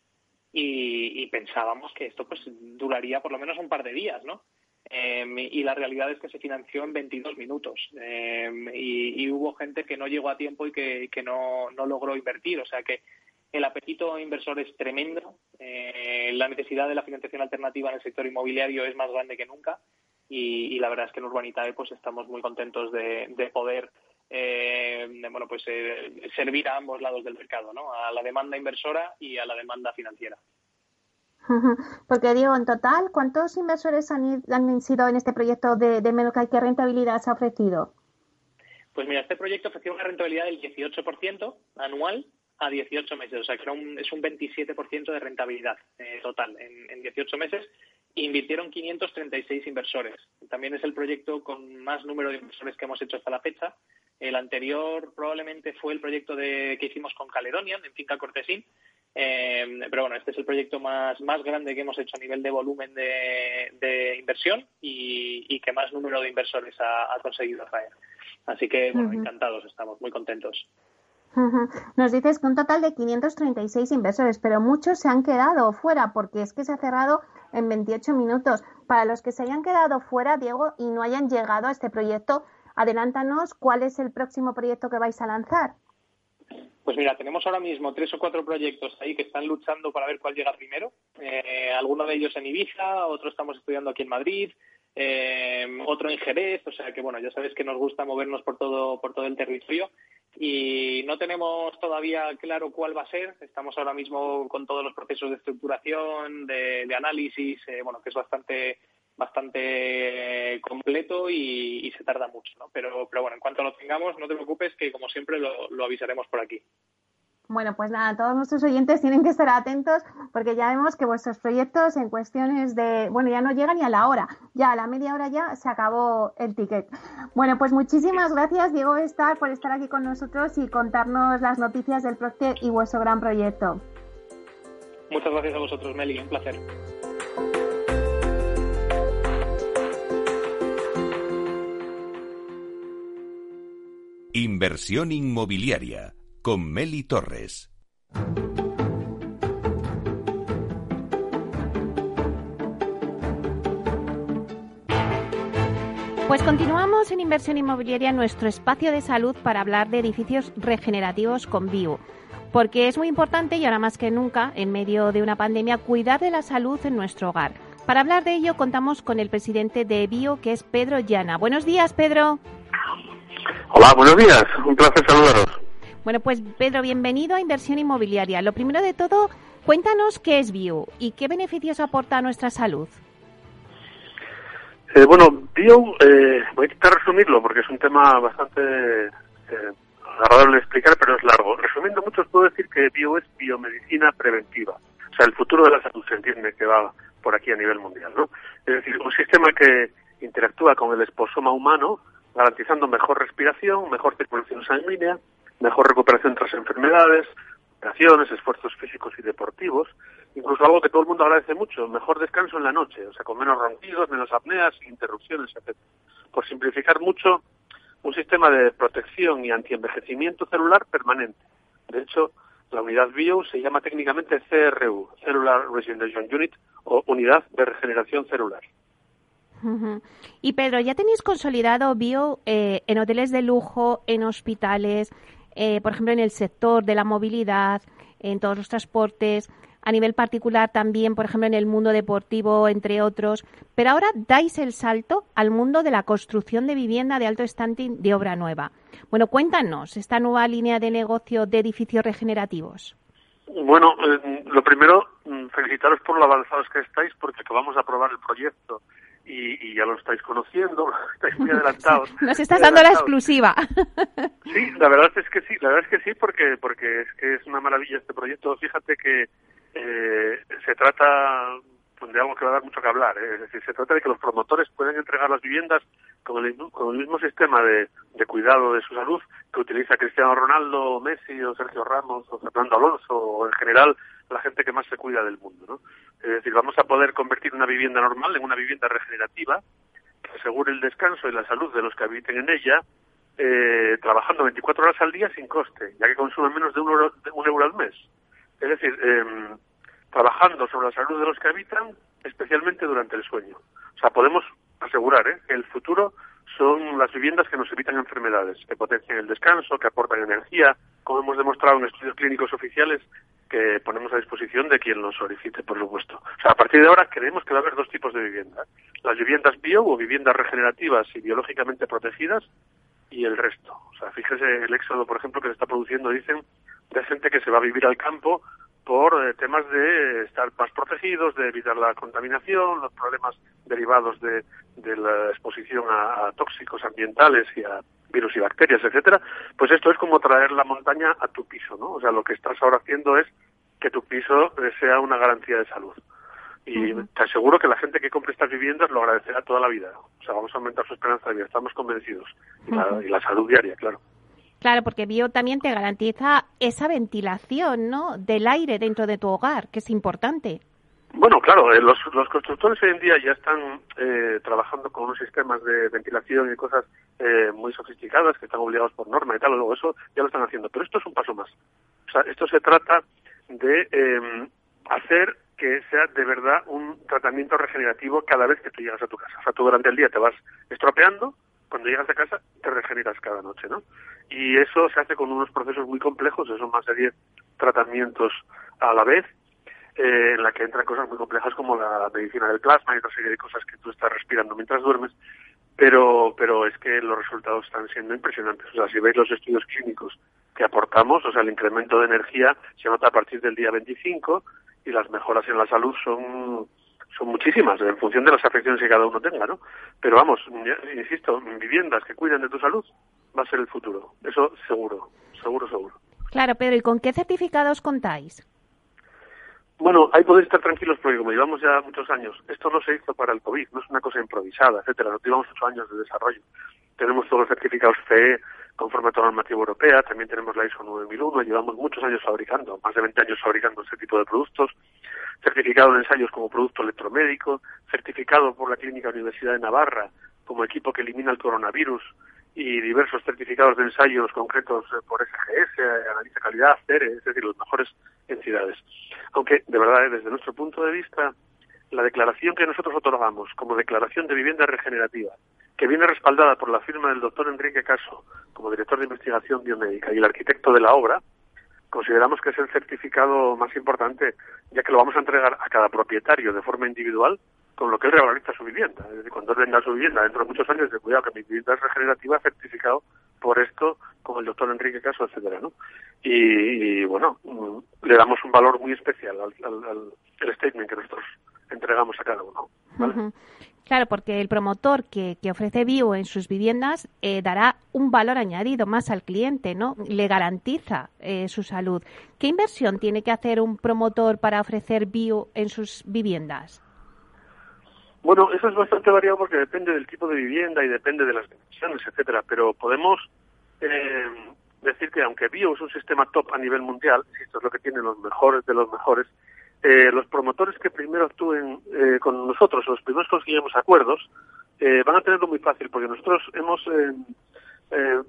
[SPEAKER 8] y, pensábamos que esto pues duraría por lo menos un par de días, ¿no? Em, y la realidad es que se financió en 22 minutos em, y, hubo gente que no llegó a tiempo y que, no, no, logró invertir. O sea que el apetito inversor es tremendo, eh, la necesidad de la financiación alternativa en el sector inmobiliario es más grande que nunca y, la verdad es que en Urbanitae pues estamos muy contentos de, de poder eh, bueno, pues eh, servir a ambos lados del mercado, ¿no? A la demanda inversora y a la demanda financiera.
[SPEAKER 6] Porque digo, en total, ¿cuántos inversores han, han sido en este proyecto de, de Menorca y qué rentabilidad se ha ofrecido?
[SPEAKER 8] Pues mira, este proyecto ofrecía una rentabilidad del 18% anual a 18 meses, o sea que es un 27% de rentabilidad eh, total en, en 18 meses. Invirtieron 536 inversores. También es el proyecto con más número de inversores que hemos hecho hasta la fecha. El anterior probablemente fue el proyecto de, que hicimos con Caledonian en Finca Cortesín, eh, pero bueno, este es el proyecto más, más grande que hemos hecho a nivel de volumen de, inversión y, que más número de inversores ha, conseguido atraer. Así que, bueno, encantados estamos, muy contentos.
[SPEAKER 2] Nos dices que un total de 536 inversores, pero muchos se han quedado fuera porque es que se ha cerrado en 28 minutos. Para los que se hayan quedado fuera, Diego, y no hayan llegado a este proyecto, adelántanos cuál es el próximo proyecto que vais a lanzar.
[SPEAKER 8] Pues mira, tenemos ahora mismo tres o cuatro proyectos ahí que están luchando para ver cuál llega primero. Eh, alguno de ellos en Ibiza, otro estamos estudiando aquí en Madrid, eh, otro en Jerez, o sea que bueno, ya sabes que nos gusta movernos por todo, por todo el territorio y no tenemos todavía claro cuál va a ser. Estamos ahora mismo con todos los procesos de estructuración, de, análisis, eh, bueno, que es bastante bastante completo y, se tarda mucho, ¿no? Pero, pero bueno, en cuanto lo tengamos, no te preocupes que como siempre lo avisaremos por aquí.
[SPEAKER 2] Bueno, pues nada, todos nuestros oyentes tienen que estar atentos porque ya vemos que vuestros proyectos en cuestiones de, bueno, ya no llegan ni a la hora, ya a la media hora ya se acabó el ticket. Bueno, pues muchísimas gracias, Diego Estar, por estar aquí con nosotros y contarnos las noticias del Procter y vuestro gran proyecto.
[SPEAKER 8] Muchas gracias a vosotros, Meli, un placer.
[SPEAKER 1] Inversión inmobiliaria con Meli Torres.
[SPEAKER 2] Pues continuamos en inversión inmobiliaria, nuestro espacio de salud para hablar de edificios regenerativos con Bio. Porque es muy importante y ahora más que nunca, en medio de una pandemia, cuidar de la salud en nuestro hogar. Para hablar de ello contamos con el presidente de Bio, que es Pedro Llana. Buenos días, Pedro.
[SPEAKER 9] Hola, buenos días. Un placer saludaros.
[SPEAKER 2] Bueno, pues Pedro, bienvenido a Inversión Inmobiliaria. Lo primero de todo, cuéntanos qué es Bio y qué beneficios aporta a nuestra salud.
[SPEAKER 9] Eh, bueno, Bio, eh, voy a intentar resumirlo porque es un tema bastante eh, agradable de explicar, pero es largo. Resumiendo mucho, os puedo decir que Bio es biomedicina preventiva. O sea, el futuro de la salud se entiende que va por aquí a nivel mundial, ¿no? Es decir, un sistema que interactúa con el esposoma humano, garantizando mejor respiración, mejor circulación sanguínea, mejor recuperación tras enfermedades, operaciones, esfuerzos físicos y deportivos, incluso algo que todo el mundo agradece mucho, mejor descanso en la noche, o sea, con menos ronquidos, menos apneas, interrupciones, etc. Por simplificar mucho, un sistema de protección y antienvejecimiento celular permanente. De hecho, la unidad bio se llama técnicamente CRU, Cellular Regeneration Unit, o Unidad de Regeneración Celular.
[SPEAKER 2] Y Pedro, ¿ya tenéis consolidado bio eh, en hoteles de lujo, en hospitales, eh, por ejemplo, en el sector de la movilidad, en todos los transportes, a nivel particular también, por ejemplo, en el mundo deportivo, entre otros. Pero ahora dais el salto al mundo de la construcción de vivienda de alto standing de obra nueva. Bueno, cuéntanos esta nueva línea de negocio de edificios regenerativos.
[SPEAKER 9] Bueno, eh, lo primero, mm, felicitaros por lo avanzados que estáis, porque acabamos de aprobar el proyecto y, ya lo estáis conociendo, estáis muy adelantados.
[SPEAKER 2] Nos estás dando la exclusiva.
[SPEAKER 9] Sí, la verdad es que sí, la verdad es que sí, porque porque es que es una maravilla este proyecto. Fíjate que eh, se trata pues, de algo que va a dar mucho que hablar. ¿eh? Es decir, se trata de que los promotores pueden entregar las viviendas con el, con el mismo sistema de, de, cuidado de su salud que utiliza Cristiano Ronaldo, Messi o Sergio Ramos o Fernando Alonso o en general la gente que más se cuida del mundo. ¿no? Es decir, vamos a poder convertir una vivienda normal en una vivienda regenerativa que asegure el descanso y la salud de los que habiten en ella, eh, trabajando 24 horas al día sin coste, ya que consume menos de un euro, un euro al mes. Es decir, eh, trabajando sobre la salud de los que habitan, especialmente durante el sueño. O sea, podemos asegurar ¿eh? el futuro son las viviendas que nos evitan enfermedades, que potencian el descanso, que aportan energía, como hemos demostrado en estudios clínicos oficiales que ponemos a disposición de quien los solicite, por supuesto. O sea, a partir de ahora creemos que va a haber dos tipos de vivienda. Las viviendas bio o viviendas regenerativas y biológicamente protegidas y el resto. O sea, fíjese el éxodo, por ejemplo, que se está produciendo, dicen, de gente que se va a vivir al campo por eh, temas de estar más protegidos, de evitar la contaminación, los problemas derivados de, la exposición a, tóxicos ambientales y a, virus y bacterias, etcétera, pues esto es como traer la montaña a tu piso, ¿no? O sea, lo que estás ahora haciendo es que tu piso sea una garantía de salud. Y te aseguro que la gente que compre estas viviendas lo agradecerá toda la vida. O sea, vamos a aumentar su esperanza de vida, estamos convencidos. Y, la, y la salud diaria, claro.
[SPEAKER 2] Claro, porque Bio también te garantiza esa ventilación, ¿no? Del aire dentro de tu hogar, que es importante.
[SPEAKER 9] Bueno, claro, eh, los, los constructores hoy en día ya están eh, trabajando con unos sistemas de ventilación y cosas eh, muy sofisticadas que están obligados por norma y tal, luego eso ya lo están haciendo. Pero esto es un paso más. O sea, esto se trata de eh, hacer que sea de verdad un tratamiento regenerativo cada vez que tú llegas a tu casa. O sea, tú durante el día te vas estropeando, cuando llegas a casa te regeneras cada noche, ¿no? Y eso se hace con unos procesos muy complejos, son más de 10 tratamientos a la vez, eh, en la que entran cosas muy complejas como la medicina del plasma y otra serie de cosas que tú estás respirando mientras duermes, pero, pero es que los resultados están siendo impresionantes. O sea, si veis los estudios clínicos que aportamos, o sea, el incremento de energía se nota a partir del día 25 y las mejoras en la salud son son muchísimas en función de las afecciones que cada uno tenga, ¿no? Pero vamos, insisto, viviendas que cuiden de tu salud va a ser el futuro. Eso seguro, seguro, seguro.
[SPEAKER 2] Claro, pero ¿y con qué certificados contáis?
[SPEAKER 9] Bueno, ahí podéis estar tranquilos porque como llevamos ya muchos años, esto no se hizo para el COVID, no es una cosa improvisada, etcétera. No llevamos ocho años de desarrollo. Tenemos todos los certificados CE conforme a toda normativa europea, también tenemos la ISO 9001, llevamos muchos años fabricando, más de 20 años fabricando este tipo de productos, certificado en ensayos como producto electromédico, certificado por la Clínica Universidad de Navarra como equipo que elimina el coronavirus y diversos certificados de ensayos concretos eh, por SGS, Analiza Calidad, CERE, es decir, las mejores entidades. Aunque, de verdad, eh, desde nuestro punto de vista, la declaración que nosotros otorgamos como declaración de vivienda regenerativa, que viene respaldada por la firma del doctor Enrique Caso como director de investigación biomédica y el arquitecto de la obra, consideramos que es el certificado más importante, ya que lo vamos a entregar a cada propietario de forma individual con lo que él revaloriza su vivienda. Cuando él venda su vivienda dentro de muchos años, de cuidado que mi vivienda es regenerativa, certificado por esto, como el doctor Enrique Caso, etcétera, ¿no? Y, bueno, mm, le damos un valor muy especial al, al, statement que nosotros entregamos a cada uno.
[SPEAKER 2] Claro, porque el promotor que, que ofrece bio en sus viviendas eh, dará un valor añadido más al cliente, ¿no? Le garantiza eh, su salud. ¿Qué inversión tiene que hacer un promotor para ofrecer bio en sus viviendas?
[SPEAKER 9] Bueno, eso es bastante variado porque depende del tipo de vivienda y depende de las dimensiones, etcétera. Pero podemos eh, decir que aunque bio es un sistema top a nivel mundial, esto es lo que tienen los mejores de los mejores, eh, los promotores que primero actúen eh, con nosotros, los primeros conseguimos acuerdos, eh, van a tenerlo muy fácil porque nosotros hemos eh,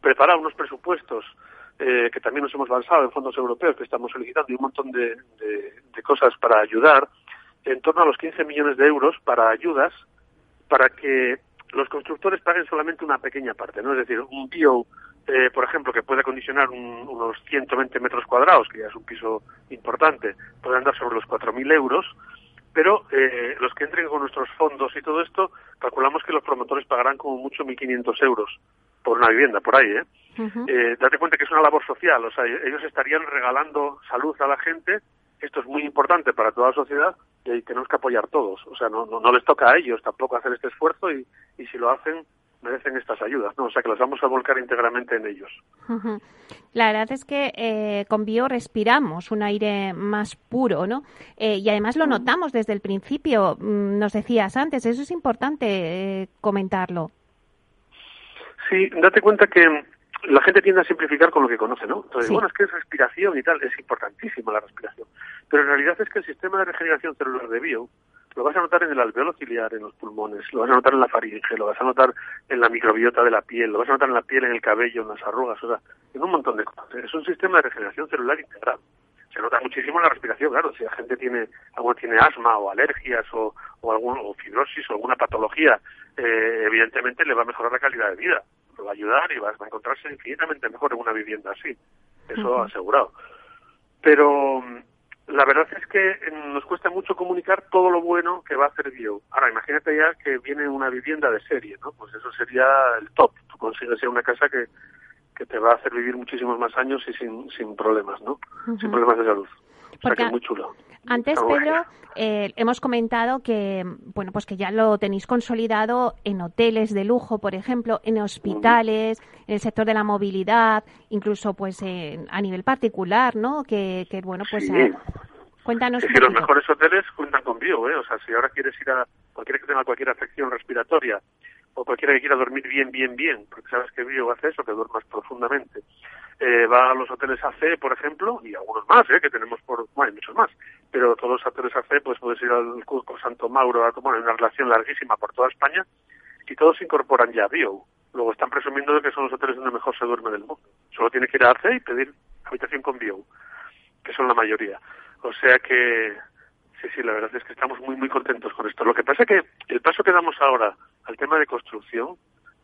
[SPEAKER 9] preparado unos presupuestos que también nos hemos lanzado en fondos europeos que estamos solicitando y un montón de, de cosas para ayudar en torno a los 15 millones de euros para ayudas para que los constructores paguen solamente una pequeña parte, ¿no? Es decir, un bio, eh, por ejemplo, que puede acondicionar unos 120 metros cuadrados, que ya es un piso importante, puede andar sobre los 4.000 euros, pero eh, los que entren con nuestros fondos y todo esto, calculamos que los promotores pagarán como mucho 1.500 euros por una vivienda, por ahí, ¿eh? eh date cuenta que es una labor social, o sea, ellos estarían regalando salud a la gente esto es muy importante para toda la sociedad y tenemos que apoyar todos. O sea, no, no, les toca a ellos tampoco hacer este esfuerzo y, y si lo hacen, merecen estas ayudas, ¿no? O sea, que las vamos a volcar íntegramente en ellos.
[SPEAKER 2] La verdad es que eh, con Bio respiramos un aire más puro, ¿no? Eh, y además lo notamos desde el principio, mm, nos decías antes, eso es importante eh, comentarlo.
[SPEAKER 9] Sí, date cuenta que la gente tiende a simplificar con lo que conoce, ¿no? Entonces, bueno, es que es respiración y tal, es importantísima la respiración. Pero en realidad es que el sistema de regeneración celular de bio lo vas a notar en el alveolo ciliar, en los pulmones, lo vas a notar en la faringe, lo vas a notar en la microbiota de la piel, lo vas a notar en la piel, en el cabello, en las arrugas, o sea, en un montón de cosas. Es un sistema de regeneración celular integral. Se nota muchísimo en la respiración, claro, si la gente tiene, alguno tiene asma o alergias o, o, algún, o fibrosis o alguna patología, eh, evidentemente le va a mejorar la calidad de vida va a ayudar y va a encontrarse infinitamente mejor en una vivienda así. Eso asegurado. Pero mm, la verdad es que mm, nos cuesta mucho comunicar todo lo bueno que va a hacer Bio. Ahora, imagínate ya que viene una vivienda de serie, ¿no? Pues eso sería el top. Tú consigues una casa que, que te va a hacer vivir muchísimos más años y sin, sin problemas, ¿no? Sin problemas de salud.
[SPEAKER 2] Porque
[SPEAKER 9] muy chulo.
[SPEAKER 2] Antes, Pedro, eh, hemos comentado que, bueno, pues que ya lo tenéis consolidado en hoteles de lujo, por ejemplo, en hospitales, en el sector de la movilidad, incluso pues a nivel particular, ¿no? Que, bueno, pues cuéntanos.
[SPEAKER 9] Es que los mejores hoteles cuentan con bio, ¿eh? O sea, si ahora quieres ir a cualquiera que tenga cualquier afección respiratoria o cualquiera que quiera dormir bien, bien, bien, porque sabes que bio hace eso, que duermas profundamente. Eh, va a los hoteles AC, por ejemplo, y algunos más, ¿eh? que tenemos por, bueno, hay muchos más, pero todos los hoteles AC, pues puedes ir al Cusco, Santo Mauro, a, bueno, una relación larguísima por toda España, y todos incorporan ya bio. Luego están presumiendo de que son los hoteles donde mejor se duerme del mundo. Solo tiene que ir a AC y pedir habitación con bio, que son la mayoría. O sea que, sí, sí, la verdad es que estamos muy, muy contentos con esto. Lo que pasa es que el paso que damos ahora al tema de construcción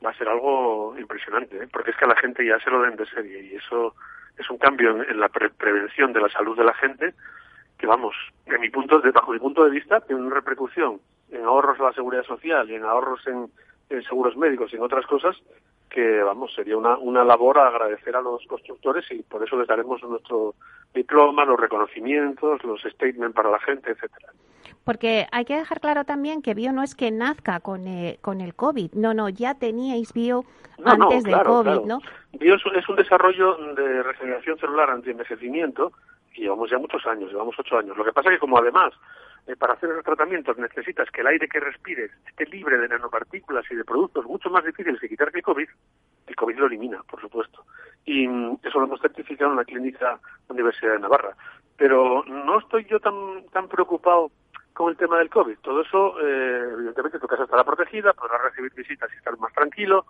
[SPEAKER 9] va a ser algo impresionante, ¿eh? porque es que a la gente ya se lo den de serie y eso es un cambio en, la prevención de la salud de la gente que vamos, en mi punto, de, bajo mi punto de vista, tiene una repercusión en ahorros de la seguridad social y en ahorros en, en seguros médicos y en otras cosas que, vamos, sería una, una labor a agradecer a los constructores y por eso les daremos nuestro diploma, los reconocimientos, los statements para la gente, etcétera.
[SPEAKER 2] Porque hay que dejar claro también que bio no es que nazca con, eh, con el COVID, no, no, ya teníais bio antes del COVID, ¿no?
[SPEAKER 9] Bio es, un desarrollo de regeneración celular anti-envejecimiento y llevamos ya muchos años, llevamos ocho años. Lo que pasa es que como además eh, para hacer esos tratamientos necesitas que el aire que respires esté libre de nanopartículas y de productos mucho más difíciles que quitar que el COVID, el COVID lo elimina, por supuesto. Y mm, eso lo hemos certificado en la clínica de Universidad de Navarra. Pero no estoy yo tan, tan preocupado con el tema del COVID. Todo eso, eh, evidentemente, tu casa estará protegida, podrás recibir visitas y estar más tranquilo.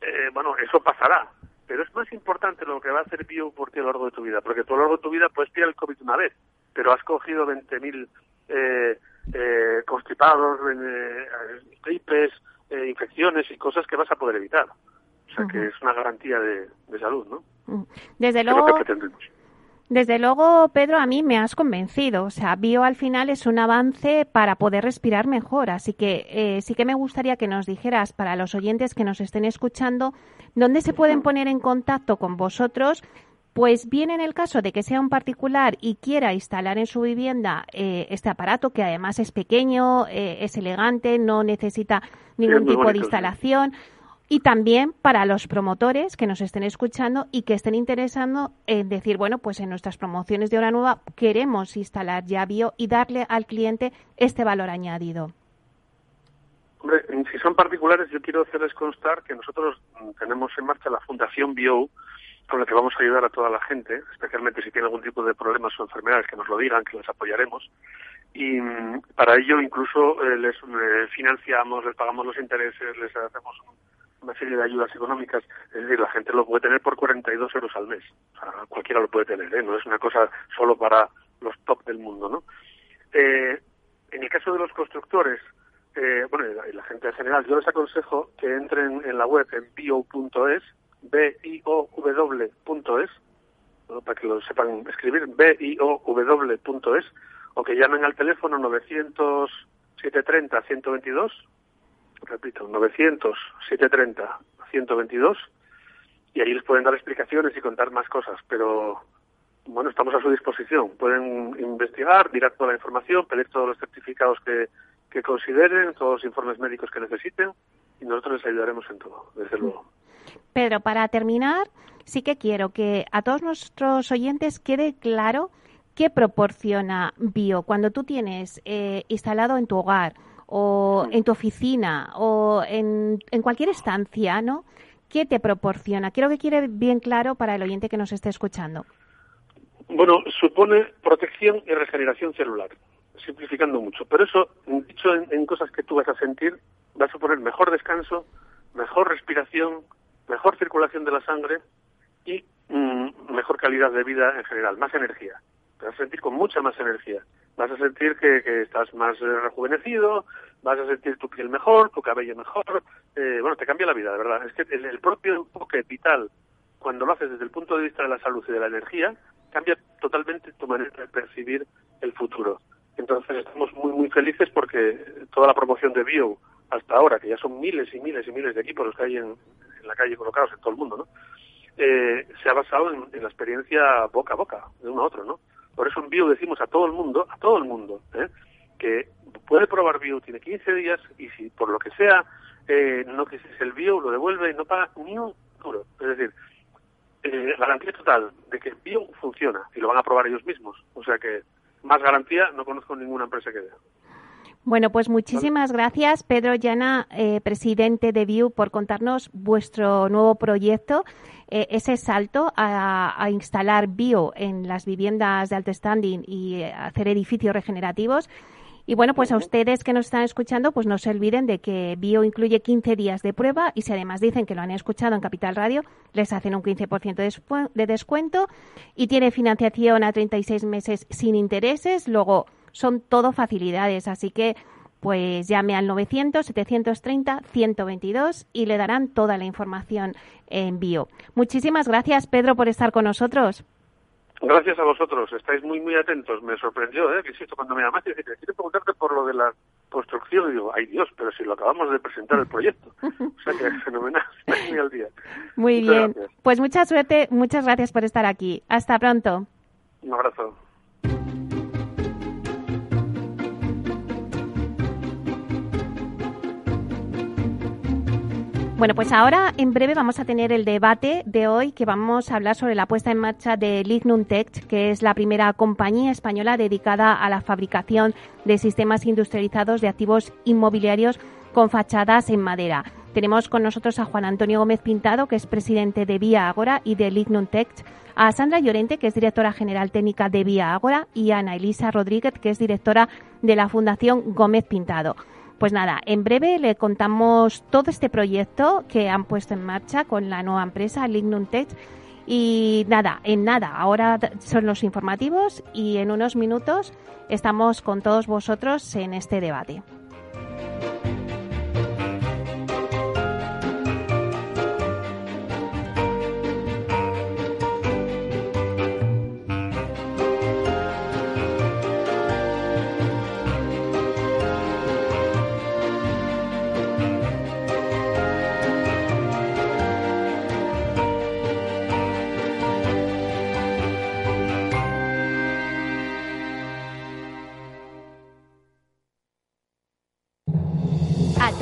[SPEAKER 9] Eh, bueno, eso pasará. Pero es más importante lo que va a hacer Bio por ti a lo largo de tu vida. Porque tú a lo largo de tu vida puedes pillar el COVID una vez, pero has cogido 20.000 eh, eh, constipados, eh, gripes, eh, infecciones y cosas que vas a poder evitar. O sea que es una garantía de, salud, ¿no?
[SPEAKER 2] Desde luego. Desde luego, Pedro, a mí me has convencido. O sea, bio al final es un avance para poder respirar mejor. Así que eh, sí que me gustaría que nos dijeras para los oyentes que nos estén escuchando dónde se pueden poner en contacto con vosotros. Pues bien, en el caso de que sea un particular y quiera instalar en su vivienda eh, este aparato, que además es pequeño, eh, es elegante, no necesita ningún tipo de instalación y también para los promotores que nos estén escuchando y que estén interesando en decir, bueno, pues en nuestras promociones de hora nueva queremos instalar ya bio y darle al cliente este valor añadido.
[SPEAKER 9] Si son particulares, yo quiero hacerles constar que nosotros tenemos en marcha la Fundación Bio, con la que vamos a ayudar a toda la gente, especialmente si tiene algún tipo de problemas o enfermedades, que nos lo digan, que les apoyaremos. Y mm, para ello incluso eh, les eh, financiamos, les pagamos los intereses, les hacemos una serie de ayudas económicas, es decir, la gente lo puede tener por 42 euros al mes. O sea, cualquiera lo puede tener, ¿eh? no es una cosa solo para los top del mundo, ¿no? Eh, en el caso de los constructores, eh, bueno, y la, gente en general, yo les aconsejo que entren en la web en bio.es, B-I-O-W.es, para que lo sepan escribir, B-I-O-W.es, o que llamen al teléfono 900 730 122 repito, 900-730-122 y ahí les pueden dar explicaciones y contar más cosas, pero bueno, estamos a su disposición. Pueden investigar, mirar toda la información, pedir todos los certificados que, que consideren, todos los informes médicos que necesiten y nosotros les ayudaremos en todo, desde luego.
[SPEAKER 2] Pedro, para terminar, sí que quiero que a todos nuestros oyentes quede claro qué proporciona Bio. Cuando tú tienes eh, instalado en tu hogar o en tu oficina o en, en cualquier estancia, ¿no? ¿Qué te proporciona? Quiero que quede bien claro para el oyente que nos esté escuchando.
[SPEAKER 9] Bueno, supone protección y regeneración celular, simplificando mucho. Pero eso, dicho en, cosas que tú vas a sentir, va a suponer mejor descanso, mejor respiración, mejor circulación de la sangre y mm, mejor calidad de vida en general, más energía. Te vas a sentir con mucha más energía vas a sentir que, estás más eh, rejuvenecido, vas a sentir tu piel mejor, tu cabello mejor, eh, bueno, te cambia la vida, de verdad. Es que el, propio enfoque vital, cuando lo haces desde el punto de vista de la salud y de la energía, cambia totalmente tu manera de percibir el futuro. Entonces estamos muy, muy felices porque toda la promoción de Bio hasta ahora, que ya son miles y miles y miles de equipos los que hay en, la calle colocados en todo el mundo, ¿no? Eh, se ha basado en, en, la experiencia boca a boca, de uno a otro, ¿no? Por eso en bio decimos a todo el mundo, a todo el mundo, ¿eh? que puede probar bio, tiene 15 días y si por lo que sea eh, no quisiste el bio, lo devuelve y no paga ni un duro. Es decir, eh, garantía total de que el bio funciona y lo van a probar ellos mismos. O sea que más garantía no conozco ninguna empresa que dé.
[SPEAKER 2] Bueno, pues muchísimas gracias, Pedro Llana, eh, presidente de View, por contarnos vuestro nuevo proyecto, eh, ese salto a, instalar bio en las viviendas de alto standing y eh, hacer edificios regenerativos. Y bueno, pues a ustedes que nos están escuchando, pues no se olviden de que Bio incluye 15 días de prueba y si además dicen que lo han escuchado en Capital Radio, les hacen un 15% de descuento y tiene financiación a 36 meses sin intereses. Luego, son todo facilidades, así que pues llame al 900 730 122 y le darán toda la información en bio. Muchísimas gracias, Pedro, por estar con nosotros.
[SPEAKER 9] Gracias a vosotros, estáis muy, muy atentos. Me sorprendió, ¿eh? que insisto, cuando me llamaste, dije, quiero preguntarte por lo de la construcción. Y digo, ay Dios, pero si lo acabamos de presentar el proyecto. O sea que es fenomenal, estáis muy al día.
[SPEAKER 2] Muy bien, pues mucha suerte, muchas gracias por estar aquí. Hasta pronto.
[SPEAKER 9] Un abrazo.
[SPEAKER 2] Bueno, pues ahora en breve vamos a tener el debate de hoy que vamos a hablar sobre la puesta en marcha de Lignum Tech, que es la primera compañía española dedicada a la fabricación de sistemas industrializados de activos inmobiliarios con fachadas en madera. Tenemos con nosotros a Juan Antonio Gómez Pintado, que es presidente de Vía Agora y de Lignum Tech, a Sandra Llorente, que es directora general técnica de Vía Agora, y a Ana Elisa Rodríguez, que es directora de la Fundación Gómez Pintado. Pues nada, en breve le contamos todo este proyecto que han puesto en marcha con la nueva empresa Lignum Tech. Y nada, en nada, ahora son los informativos y en unos minutos estamos con todos vosotros en este debate.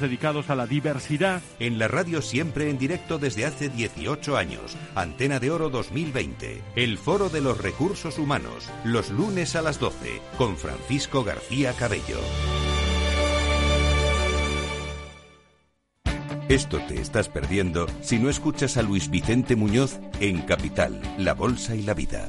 [SPEAKER 10] dedicados a la diversidad.
[SPEAKER 1] En la radio siempre en directo desde hace 18 años. Antena de Oro 2020. El Foro de los Recursos Humanos. Los lunes a las 12. Con Francisco García Cabello. Esto te estás perdiendo si no escuchas a Luis Vicente Muñoz en Capital, La Bolsa y la Vida.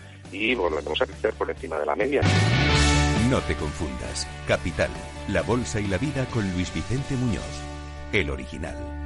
[SPEAKER 11] y volvemos a crecer por encima de la media.
[SPEAKER 1] No te confundas. Capital, la bolsa y la vida con Luis Vicente Muñoz, el original.